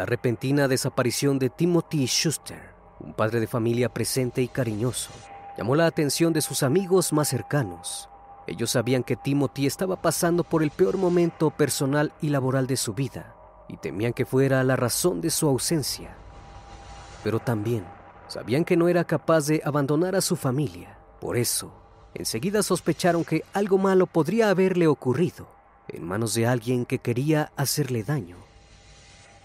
La repentina desaparición de Timothy Schuster, un padre de familia presente y cariñoso, llamó la atención de sus amigos más cercanos. Ellos sabían que Timothy estaba pasando por el peor momento personal y laboral de su vida y temían que fuera la razón de su ausencia. Pero también sabían que no era capaz de abandonar a su familia. Por eso, enseguida sospecharon que algo malo podría haberle ocurrido en manos de alguien que quería hacerle daño.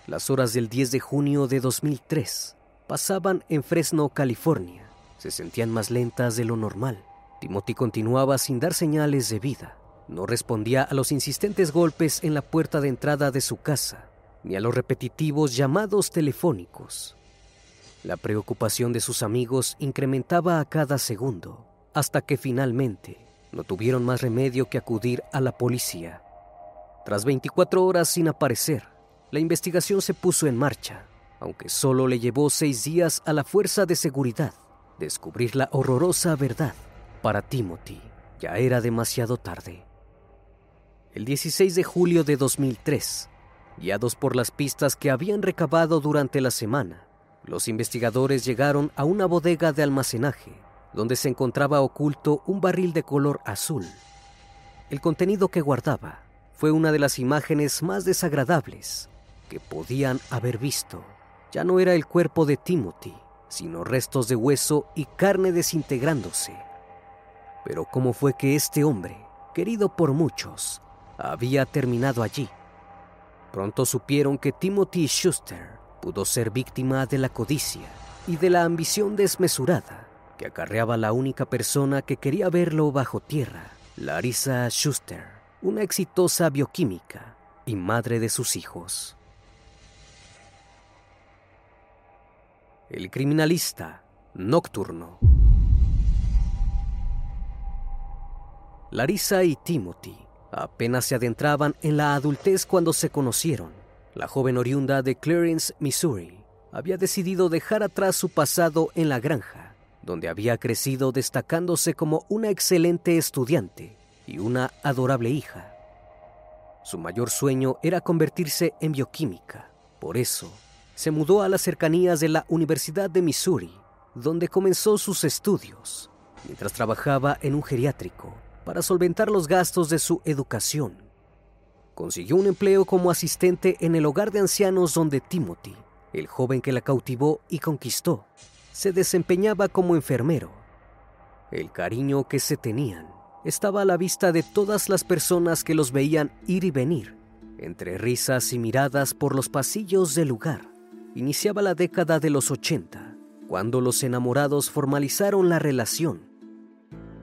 Las horas del 10 de junio de 2003 pasaban en Fresno, California. Se sentían más lentas de lo normal. Timothy continuaba sin dar señales de vida. No respondía a los insistentes golpes en la puerta de entrada de su casa, ni a los repetitivos llamados telefónicos. La preocupación de sus amigos incrementaba a cada segundo, hasta que finalmente no tuvieron más remedio que acudir a la policía. Tras 24 horas sin aparecer, la investigación se puso en marcha, aunque solo le llevó seis días a la fuerza de seguridad descubrir la horrorosa verdad. Para Timothy ya era demasiado tarde. El 16 de julio de 2003, guiados por las pistas que habían recabado durante la semana, los investigadores llegaron a una bodega de almacenaje donde se encontraba oculto un barril de color azul. El contenido que guardaba fue una de las imágenes más desagradables que podían haber visto. Ya no era el cuerpo de Timothy, sino restos de hueso y carne desintegrándose. Pero ¿cómo fue que este hombre, querido por muchos, había terminado allí? Pronto supieron que Timothy Schuster pudo ser víctima de la codicia y de la ambición desmesurada que acarreaba la única persona que quería verlo bajo tierra, Larissa Schuster, una exitosa bioquímica y madre de sus hijos. El criminalista nocturno. Larissa y Timothy apenas se adentraban en la adultez cuando se conocieron. La joven oriunda de Clarence, Missouri, había decidido dejar atrás su pasado en la granja, donde había crecido destacándose como una excelente estudiante y una adorable hija. Su mayor sueño era convertirse en bioquímica. Por eso, se mudó a las cercanías de la Universidad de Missouri, donde comenzó sus estudios, mientras trabajaba en un geriátrico para solventar los gastos de su educación. Consiguió un empleo como asistente en el hogar de ancianos donde Timothy el joven que la cautivó y conquistó, se desempeñaba como enfermero. El cariño que se tenían estaba a la vista de todas las personas que los veían ir y venir, entre risas y miradas por los pasillos del lugar. Iniciaba la década de los 80, cuando los enamorados formalizaron la relación.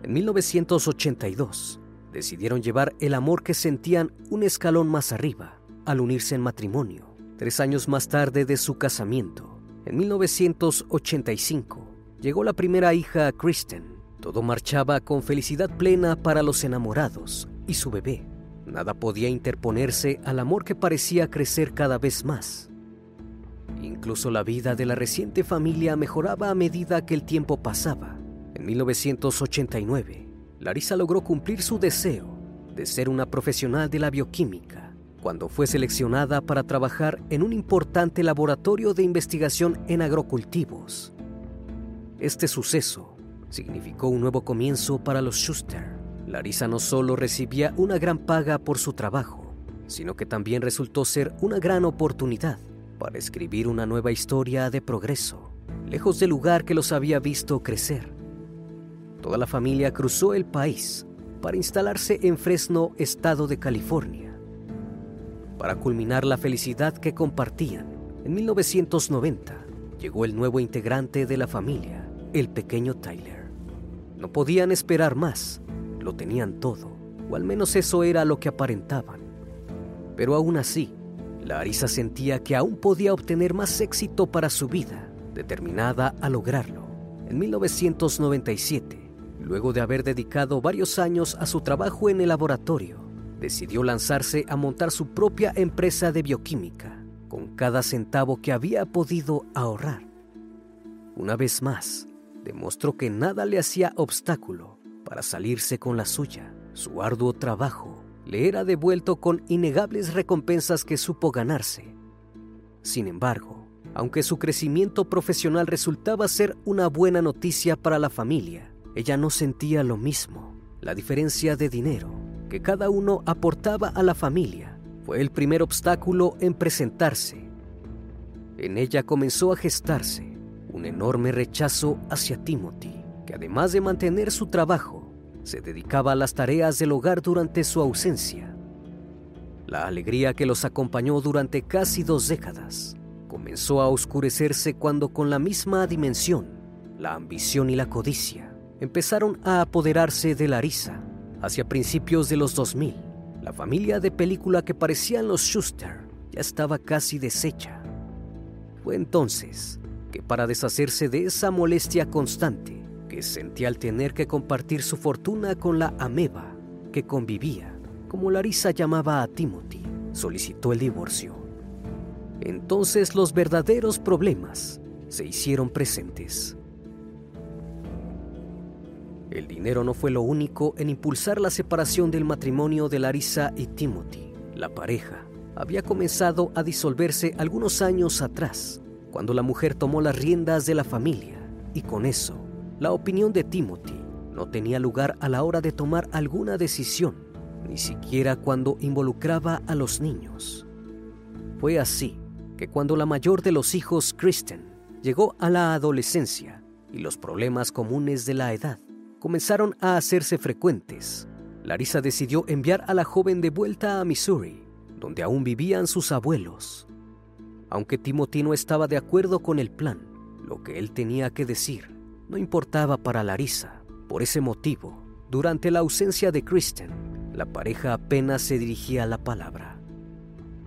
En 1982, decidieron llevar el amor que sentían un escalón más arriba, al unirse en matrimonio. Tres años más tarde de su casamiento, en 1985, llegó la primera hija, Kristen. Todo marchaba con felicidad plena para los enamorados y su bebé. Nada podía interponerse al amor que parecía crecer cada vez más. Incluso la vida de la reciente familia mejoraba a medida que el tiempo pasaba. En 1989, Larissa logró cumplir su deseo de ser una profesional de la bioquímica cuando fue seleccionada para trabajar en un importante laboratorio de investigación en agrocultivos. Este suceso significó un nuevo comienzo para los Schuster. Larissa no solo recibía una gran paga por su trabajo, sino que también resultó ser una gran oportunidad para escribir una nueva historia de progreso, lejos del lugar que los había visto crecer. Toda la familia cruzó el país para instalarse en Fresno, estado de California para culminar la felicidad que compartían. En 1990 llegó el nuevo integrante de la familia, el pequeño Tyler. No podían esperar más, lo tenían todo, o al menos eso era lo que aparentaban. Pero aún así, Larissa sentía que aún podía obtener más éxito para su vida, determinada a lograrlo. En 1997, luego de haber dedicado varios años a su trabajo en el laboratorio, decidió lanzarse a montar su propia empresa de bioquímica con cada centavo que había podido ahorrar. Una vez más, demostró que nada le hacía obstáculo para salirse con la suya. Su arduo trabajo le era devuelto con innegables recompensas que supo ganarse. Sin embargo, aunque su crecimiento profesional resultaba ser una buena noticia para la familia, ella no sentía lo mismo. La diferencia de dinero que cada uno aportaba a la familia fue el primer obstáculo en presentarse. En ella comenzó a gestarse un enorme rechazo hacia Timothy, que además de mantener su trabajo, se dedicaba a las tareas del hogar durante su ausencia. La alegría que los acompañó durante casi dos décadas comenzó a oscurecerse cuando con la misma dimensión, la ambición y la codicia empezaron a apoderarse de Larissa Hacia principios de los 2000, la familia de película que parecían los Schuster ya estaba casi deshecha. Fue entonces que para deshacerse de esa molestia constante que sentía al tener que compartir su fortuna con la ameba que convivía, como Larissa llamaba a Timothy, solicitó el divorcio. Entonces los verdaderos problemas se hicieron presentes. El dinero no fue lo único en impulsar la separación del matrimonio de Larissa y Timothy. La pareja había comenzado a disolverse algunos años atrás, cuando la mujer tomó las riendas de la familia, y con eso, la opinión de Timothy no tenía lugar a la hora de tomar alguna decisión, ni siquiera cuando involucraba a los niños. Fue así que cuando la mayor de los hijos, Kristen, llegó a la adolescencia y los problemas comunes de la edad, comenzaron a hacerse frecuentes. Larissa decidió enviar a la joven de vuelta a Missouri, donde aún vivían sus abuelos. Aunque Timothy no estaba de acuerdo con el plan, lo que él tenía que decir no importaba para Larissa. Por ese motivo, durante la ausencia de Kristen, la pareja apenas se dirigía a la palabra.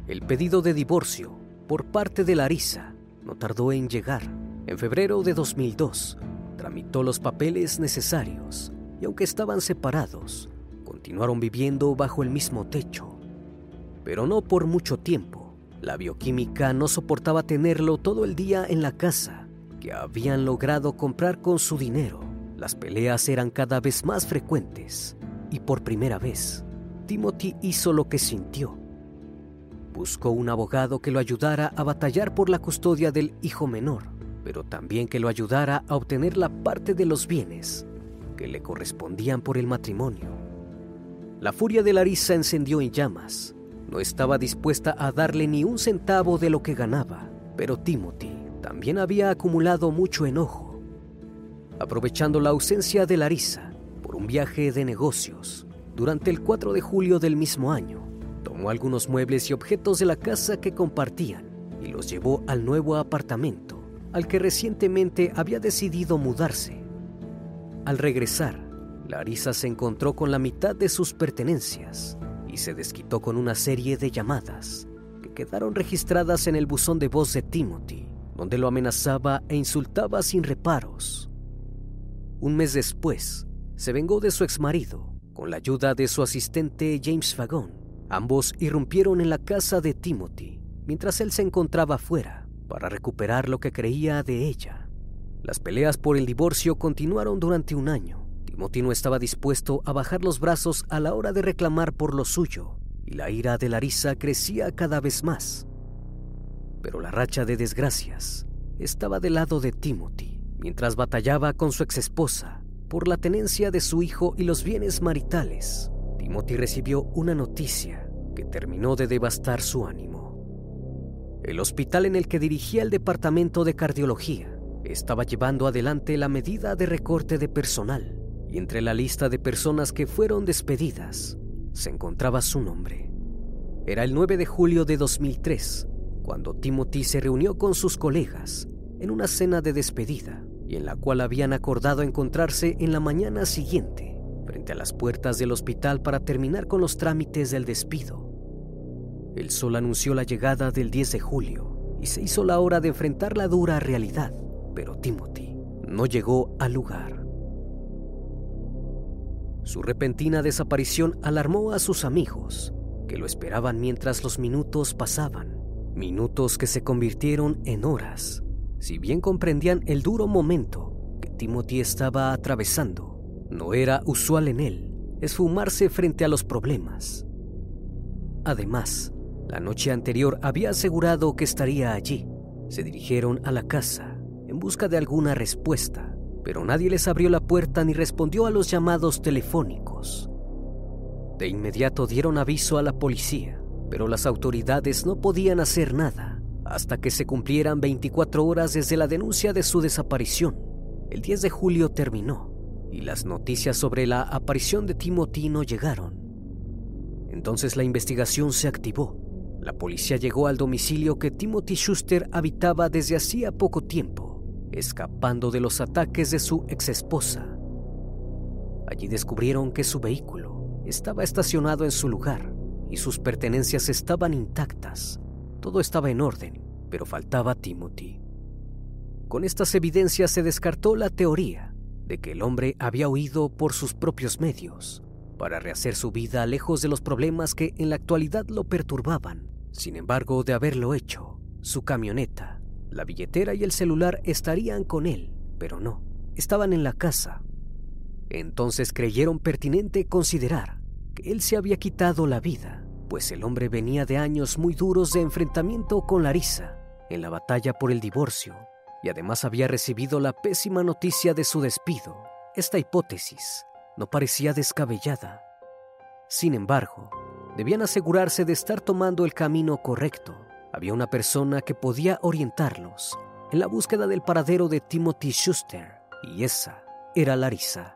El pedido de divorcio por parte de Larissa no tardó en llegar. En febrero de 2002, tramitó los papeles necesarios y aunque estaban separados, continuaron viviendo bajo el mismo techo. Pero no por mucho tiempo. La bioquímica no soportaba tenerlo todo el día en la casa, que habían logrado comprar con su dinero. Las peleas eran cada vez más frecuentes y por primera vez, Timothy hizo lo que sintió. Buscó un abogado que lo ayudara a batallar por la custodia del hijo menor pero también que lo ayudara a obtener la parte de los bienes que le correspondían por el matrimonio. La furia de Larissa encendió en llamas. No estaba dispuesta a darle ni un centavo de lo que ganaba. Pero Timothy también había acumulado mucho enojo. Aprovechando la ausencia de Larissa por un viaje de negocios, durante el 4 de julio del mismo año, tomó algunos muebles y objetos de la casa que compartían y los llevó al nuevo apartamento al que recientemente había decidido mudarse. Al regresar, Larissa se encontró con la mitad de sus pertenencias y se desquitó con una serie de llamadas que quedaron registradas en el buzón de voz de Timothy, donde lo amenazaba e insultaba sin reparos. Un mes después, se vengó de su exmarido con la ayuda de su asistente James Fagon. Ambos irrumpieron en la casa de Timothy mientras él se encontraba fuera para recuperar lo que creía de ella. Las peleas por el divorcio continuaron durante un año. Timothy no estaba dispuesto a bajar los brazos a la hora de reclamar por lo suyo, y la ira de Larissa crecía cada vez más. Pero la racha de desgracias estaba del lado de Timothy, mientras batallaba con su exesposa por la tenencia de su hijo y los bienes maritales. Timothy recibió una noticia que terminó de devastar su ánimo. El hospital en el que dirigía el departamento de cardiología estaba llevando adelante la medida de recorte de personal y entre la lista de personas que fueron despedidas se encontraba su nombre. Era el 9 de julio de 2003 cuando Timothy se reunió con sus colegas en una cena de despedida y en la cual habían acordado encontrarse en la mañana siguiente frente a las puertas del hospital para terminar con los trámites del despido. El sol anunció la llegada del 10 de julio y se hizo la hora de enfrentar la dura realidad, pero Timothy no llegó al lugar. Su repentina desaparición alarmó a sus amigos, que lo esperaban mientras los minutos pasaban, minutos que se convirtieron en horas. Si bien comprendían el duro momento que Timothy estaba atravesando, no era usual en él esfumarse frente a los problemas. Además, la noche anterior había asegurado que estaría allí. Se dirigieron a la casa en busca de alguna respuesta, pero nadie les abrió la puerta ni respondió a los llamados telefónicos. De inmediato dieron aviso a la policía, pero las autoridades no podían hacer nada hasta que se cumplieran 24 horas desde la denuncia de su desaparición. El 10 de julio terminó y las noticias sobre la aparición de Timothy no llegaron. Entonces la investigación se activó la policía llegó al domicilio que Timothy Schuster habitaba desde hacía poco tiempo, escapando de los ataques de su exesposa. Allí descubrieron que su vehículo estaba estacionado en su lugar y sus pertenencias estaban intactas. Todo estaba en orden, pero faltaba Timothy. Con estas evidencias se descartó la teoría de que el hombre había huido por sus propios medios para rehacer su vida lejos de los problemas que en la actualidad lo perturbaban. Sin embargo, de haberlo hecho, su camioneta, la billetera y el celular estarían con él, pero no, estaban en la casa. Entonces creyeron pertinente considerar que él se había quitado la vida, pues el hombre venía de años muy duros de enfrentamiento con Larissa en la batalla por el divorcio y además había recibido la pésima noticia de su despido. Esta hipótesis no parecía descabellada. Sin embargo, debían asegurarse de estar tomando el camino correcto. Había una persona que podía orientarlos en la búsqueda del paradero de Timothy Schuster, y esa era Larissa.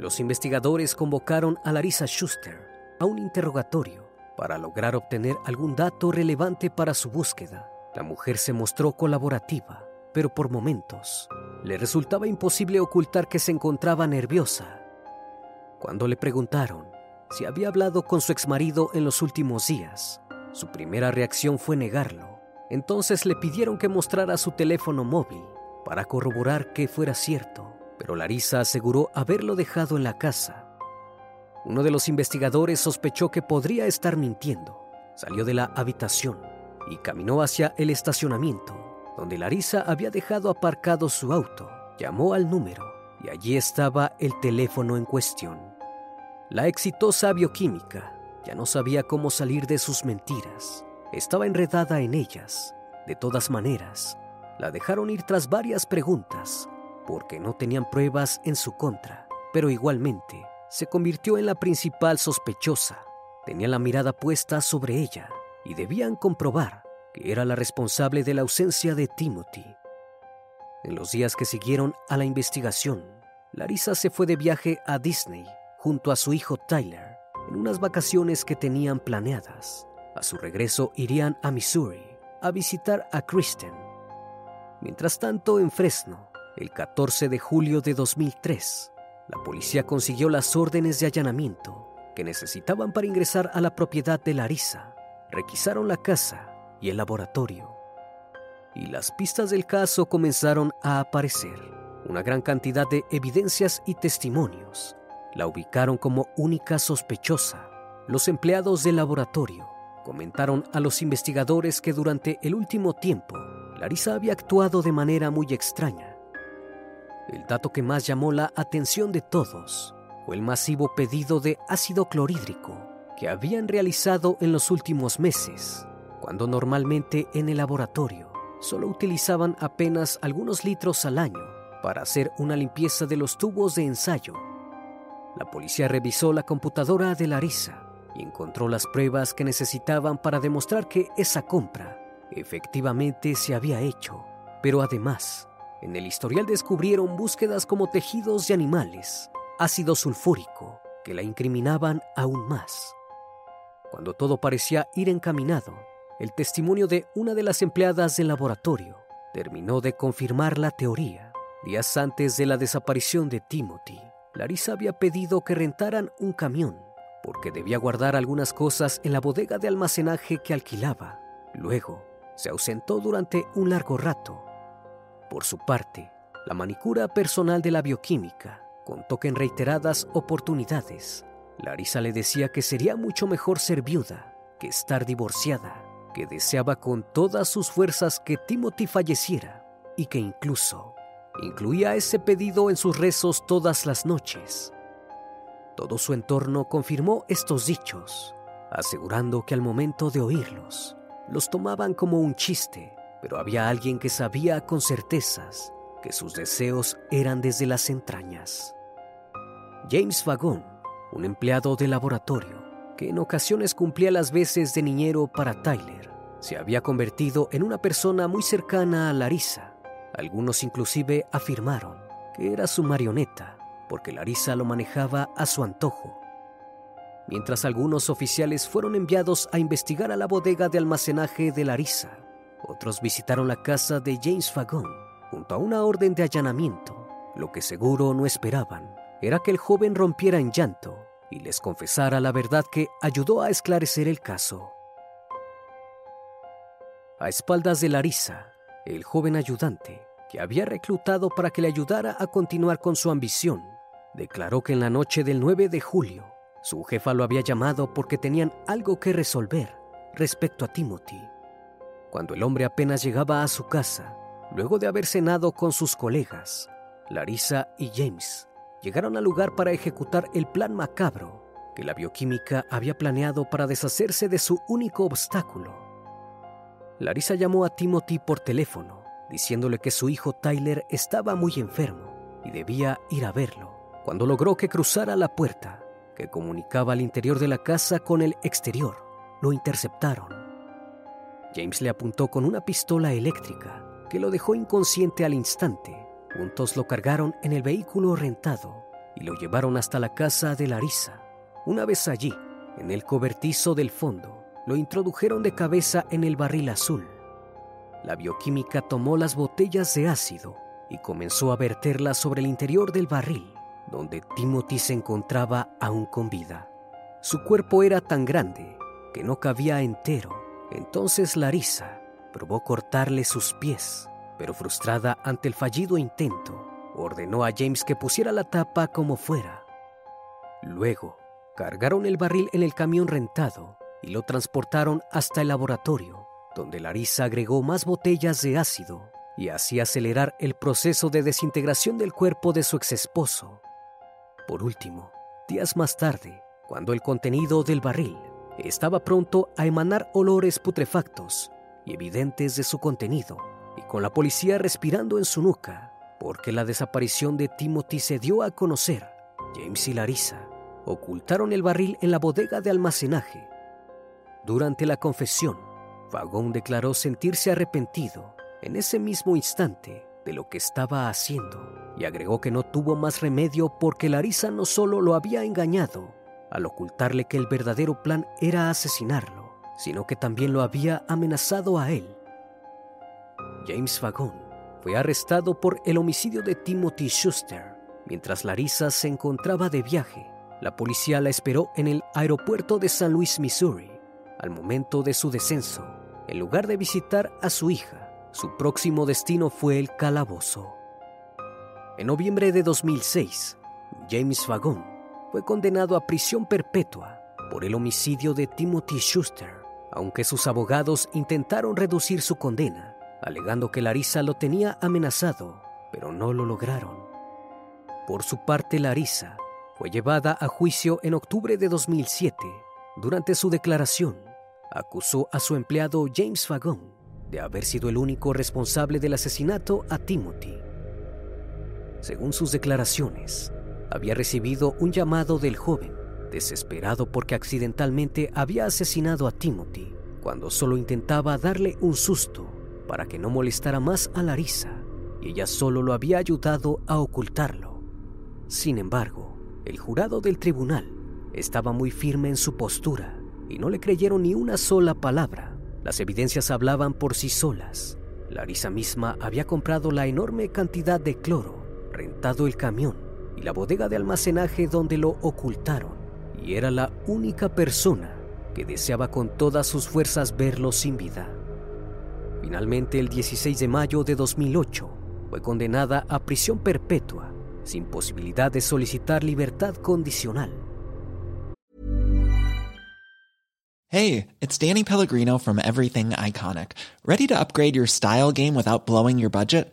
Los investigadores convocaron a Larissa Schuster a un interrogatorio para lograr obtener algún dato relevante para su búsqueda. La mujer se mostró colaborativa, pero por momentos le resultaba imposible ocultar que se encontraba nerviosa. Cuando le preguntaron si había hablado con su exmarido en los últimos días, su primera reacción fue negarlo. Entonces le pidieron que mostrara su teléfono móvil para corroborar que fuera cierto, pero Larisa aseguró haberlo dejado en la casa. Uno de los investigadores sospechó que podría estar mintiendo. Salió de la habitación y caminó hacia el estacionamiento, donde Larisa había dejado aparcado su auto. Llamó al número y allí estaba el teléfono en cuestión. La exitosa bioquímica ya no sabía cómo salir de sus mentiras. Estaba enredada en ellas. De todas maneras, la dejaron ir tras varias preguntas, porque no tenían pruebas en su contra, pero igualmente se convirtió en la principal sospechosa. Tenía la mirada puesta sobre ella y debían comprobar que era la responsable de la ausencia de Timothy. En los días que siguieron a la investigación, Larissa se fue de viaje a Disney junto a su hijo Tyler en unas vacaciones que tenían planeadas. A su regreso irían a Missouri a visitar a Kristen. Mientras tanto, en Fresno, el 14 de julio de 2003, la policía consiguió las órdenes de allanamiento que necesitaban para ingresar a la propiedad de Larissa. Requisaron la casa y el laboratorio. Y las pistas del caso comenzaron a aparecer. Una gran cantidad de evidencias y testimonios la ubicaron como única sospechosa. Los empleados del laboratorio comentaron a los investigadores que durante el último tiempo Larissa había actuado de manera muy extraña. El dato que más llamó la atención de todos fue el masivo pedido de ácido clorhídrico que habían realizado en los últimos meses, cuando normalmente en el laboratorio solo utilizaban apenas algunos litros al año para hacer una limpieza de los tubos de ensayo. La policía revisó la computadora de Larissa y encontró las pruebas que necesitaban para demostrar que esa compra efectivamente se había hecho. Pero además, en el historial descubrieron búsquedas como tejidos de animales, ácido sulfúrico, que la incriminaban aún más. Cuando todo parecía ir encaminado, el testimonio de una de las empleadas del laboratorio terminó de confirmar la teoría. Días antes de la desaparición de Timothy, Larissa había pedido que rentaran un camión porque debía guardar algunas cosas en la bodega de almacenaje que alquilaba. Luego, se ausentó durante un largo rato. Por su parte, la manicura personal de la bioquímica contó que en reiteradas oportunidades, Larissa le decía que sería mucho mejor ser viuda que estar divorciada, que deseaba con todas sus fuerzas que Timothy falleciera y que incluso incluía ese pedido en sus rezos todas las noches. Todo su entorno confirmó estos dichos, asegurando que al momento de oírlos, los tomaban como un chiste, pero había alguien que sabía con certezas que sus deseos eran desde las entrañas. James Vagón, un empleado de laboratorio, que en ocasiones cumplía las veces de niñero para Tyler, se había convertido en una persona muy cercana a Larissa. Algunos inclusive afirmaron que era su marioneta porque Larissa lo manejaba a su antojo. Mientras algunos oficiales fueron enviados a investigar a la bodega de almacenaje de Larissa, otros visitaron la casa de James Fagon junto a una orden de allanamiento. Lo que seguro no esperaban era que el joven rompiera en llanto y les confesara la verdad que ayudó a esclarecer el caso. A espaldas de Larissa, el joven ayudante, que había reclutado para que le ayudara a continuar con su ambición, declaró que en la noche del 9 de julio su jefa lo había llamado porque tenían algo que resolver respecto a Timothy. Cuando el hombre apenas llegaba a su casa, luego de haber cenado con sus colegas, Larissa y James llegaron al lugar para ejecutar el plan macabro que la bioquímica había planeado para deshacerse de su único obstáculo. Larissa llamó a Timothy por teléfono, diciéndole que su hijo Tyler estaba muy enfermo y debía ir a verlo. Cuando logró que cruzara la puerta que comunicaba el interior de la casa con el exterior, lo interceptaron. James le apuntó con una pistola eléctrica que lo dejó inconsciente al instante. Juntos lo cargaron en el vehículo rentado y lo llevaron hasta la casa de Larissa. Una vez allí, En el cobertizo del fondo, lo introdujeron de cabeza en el barril azul. La bioquímica tomó las botellas de ácido y comenzó a verterlas sobre el interior del barril, donde Timothy se encontraba aún con vida. Su cuerpo era tan grande que no cabía entero. Entonces Larissa probó cortarle sus pies, pero frustrada ante el fallido intento, ordenó a James que pusiera la tapa como fuera. Luego, cargaron el barril en el camión rentado y lo transportaron hasta el laboratorio, donde Larissa agregó más botellas de ácido y así acelerar el proceso de desintegración del cuerpo de su exesposo. Por último, días más tarde, cuando el contenido del barril estaba pronto a emanar olores putrefactos y evidentes de su contenido, y con la policía respirando en su nuca, porque la desaparición de Timothy se dio a conocer, James y Larissa ocultaron el barril en la bodega de almacenaje. Durante la confesión, Vagón declaró sentirse arrepentido en ese mismo instante de lo que estaba haciendo y agregó que no tuvo más remedio porque Larissa no solo lo había engañado al ocultarle que el verdadero plan era asesinarlo, sino que también lo había amenazado a él. James Vagón fue arrestado por el homicidio de Timothy Schuster. Mientras Larissa se encontraba de viaje, la policía la esperó en el aeropuerto de San Luis, Missouri. Al momento de su descenso, en lugar de visitar a su hija, su próximo destino fue el calabozo. En noviembre de 2006, James Vagón fue condenado a prisión perpetua por el homicidio de Timothy Schuster, aunque sus abogados intentaron reducir su condena, alegando que Larissa lo tenía amenazado, pero no lo lograron. Por su parte, Larissa fue llevada a juicio en octubre de 2007. Durante su declaración, acusó a su empleado James Vagón de haber sido el único responsable del asesinato a Timothy. Según sus declaraciones, había recibido un llamado del joven, desesperado porque accidentalmente había asesinado a Timothy, cuando solo intentaba darle un susto para que no molestara más a Larissa, y ella solo lo había ayudado a ocultarlo. Sin embargo, el jurado del tribunal estaba muy firme en su postura y no le creyeron ni una sola palabra las evidencias hablaban por sí solas. Larisa misma había comprado la enorme cantidad de cloro, rentado el camión y la bodega de almacenaje donde lo ocultaron, y era la única persona que deseaba con todas sus fuerzas verlo sin vida. Finalmente, el 16 de mayo de 2008, fue condenada a prisión perpetua, sin posibilidad de solicitar libertad condicional. Hey, it's Danny Pellegrino from Everything Iconic. Ready to upgrade your style game without blowing your budget?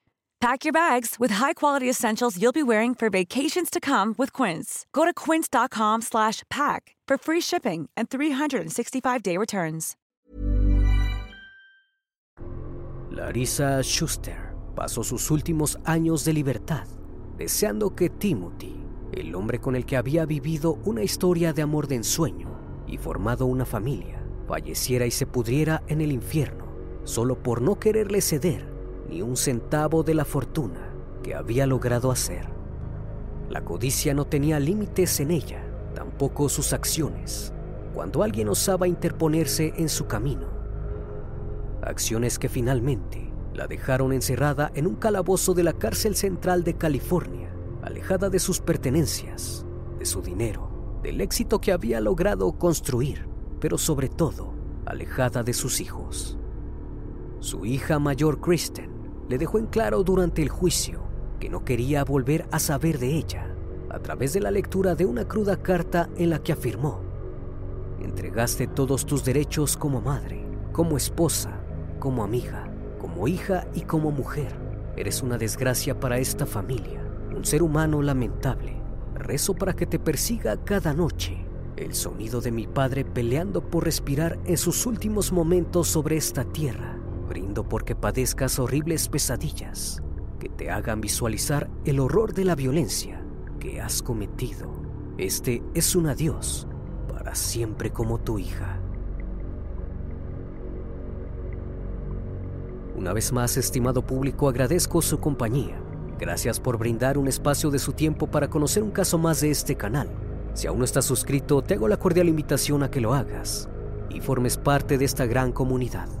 Pack your bags with high-quality essentials you'll be wearing for vacations to come with Quince. Go to quince.com slash pack for free shipping and 365-day returns. Larissa Schuster pasó sus últimos años de libertad deseando que Timothy, el hombre con el que había vivido una historia de amor de ensueño y formado una familia, falleciera y se pudriera en el infierno solo por no quererle ceder ni un centavo de la fortuna que había logrado hacer. La codicia no tenía límites en ella, tampoco sus acciones, cuando alguien osaba interponerse en su camino. Acciones que finalmente la dejaron encerrada en un calabozo de la cárcel central de California, alejada de sus pertenencias, de su dinero, del éxito que había logrado construir, pero sobre todo, alejada de sus hijos. Su hija mayor, Kristen, le dejó en claro durante el juicio que no quería volver a saber de ella a través de la lectura de una cruda carta en la que afirmó, entregaste todos tus derechos como madre, como esposa, como amiga, como hija y como mujer. Eres una desgracia para esta familia, un ser humano lamentable. Rezo para que te persiga cada noche el sonido de mi padre peleando por respirar en sus últimos momentos sobre esta tierra. Brindo porque padezcas horribles pesadillas que te hagan visualizar el horror de la violencia que has cometido. Este es un adiós para siempre como tu hija. Una vez más, estimado público, agradezco su compañía. Gracias por brindar un espacio de su tiempo para conocer un caso más de este canal. Si aún no estás suscrito, te hago la cordial invitación a que lo hagas y formes parte de esta gran comunidad.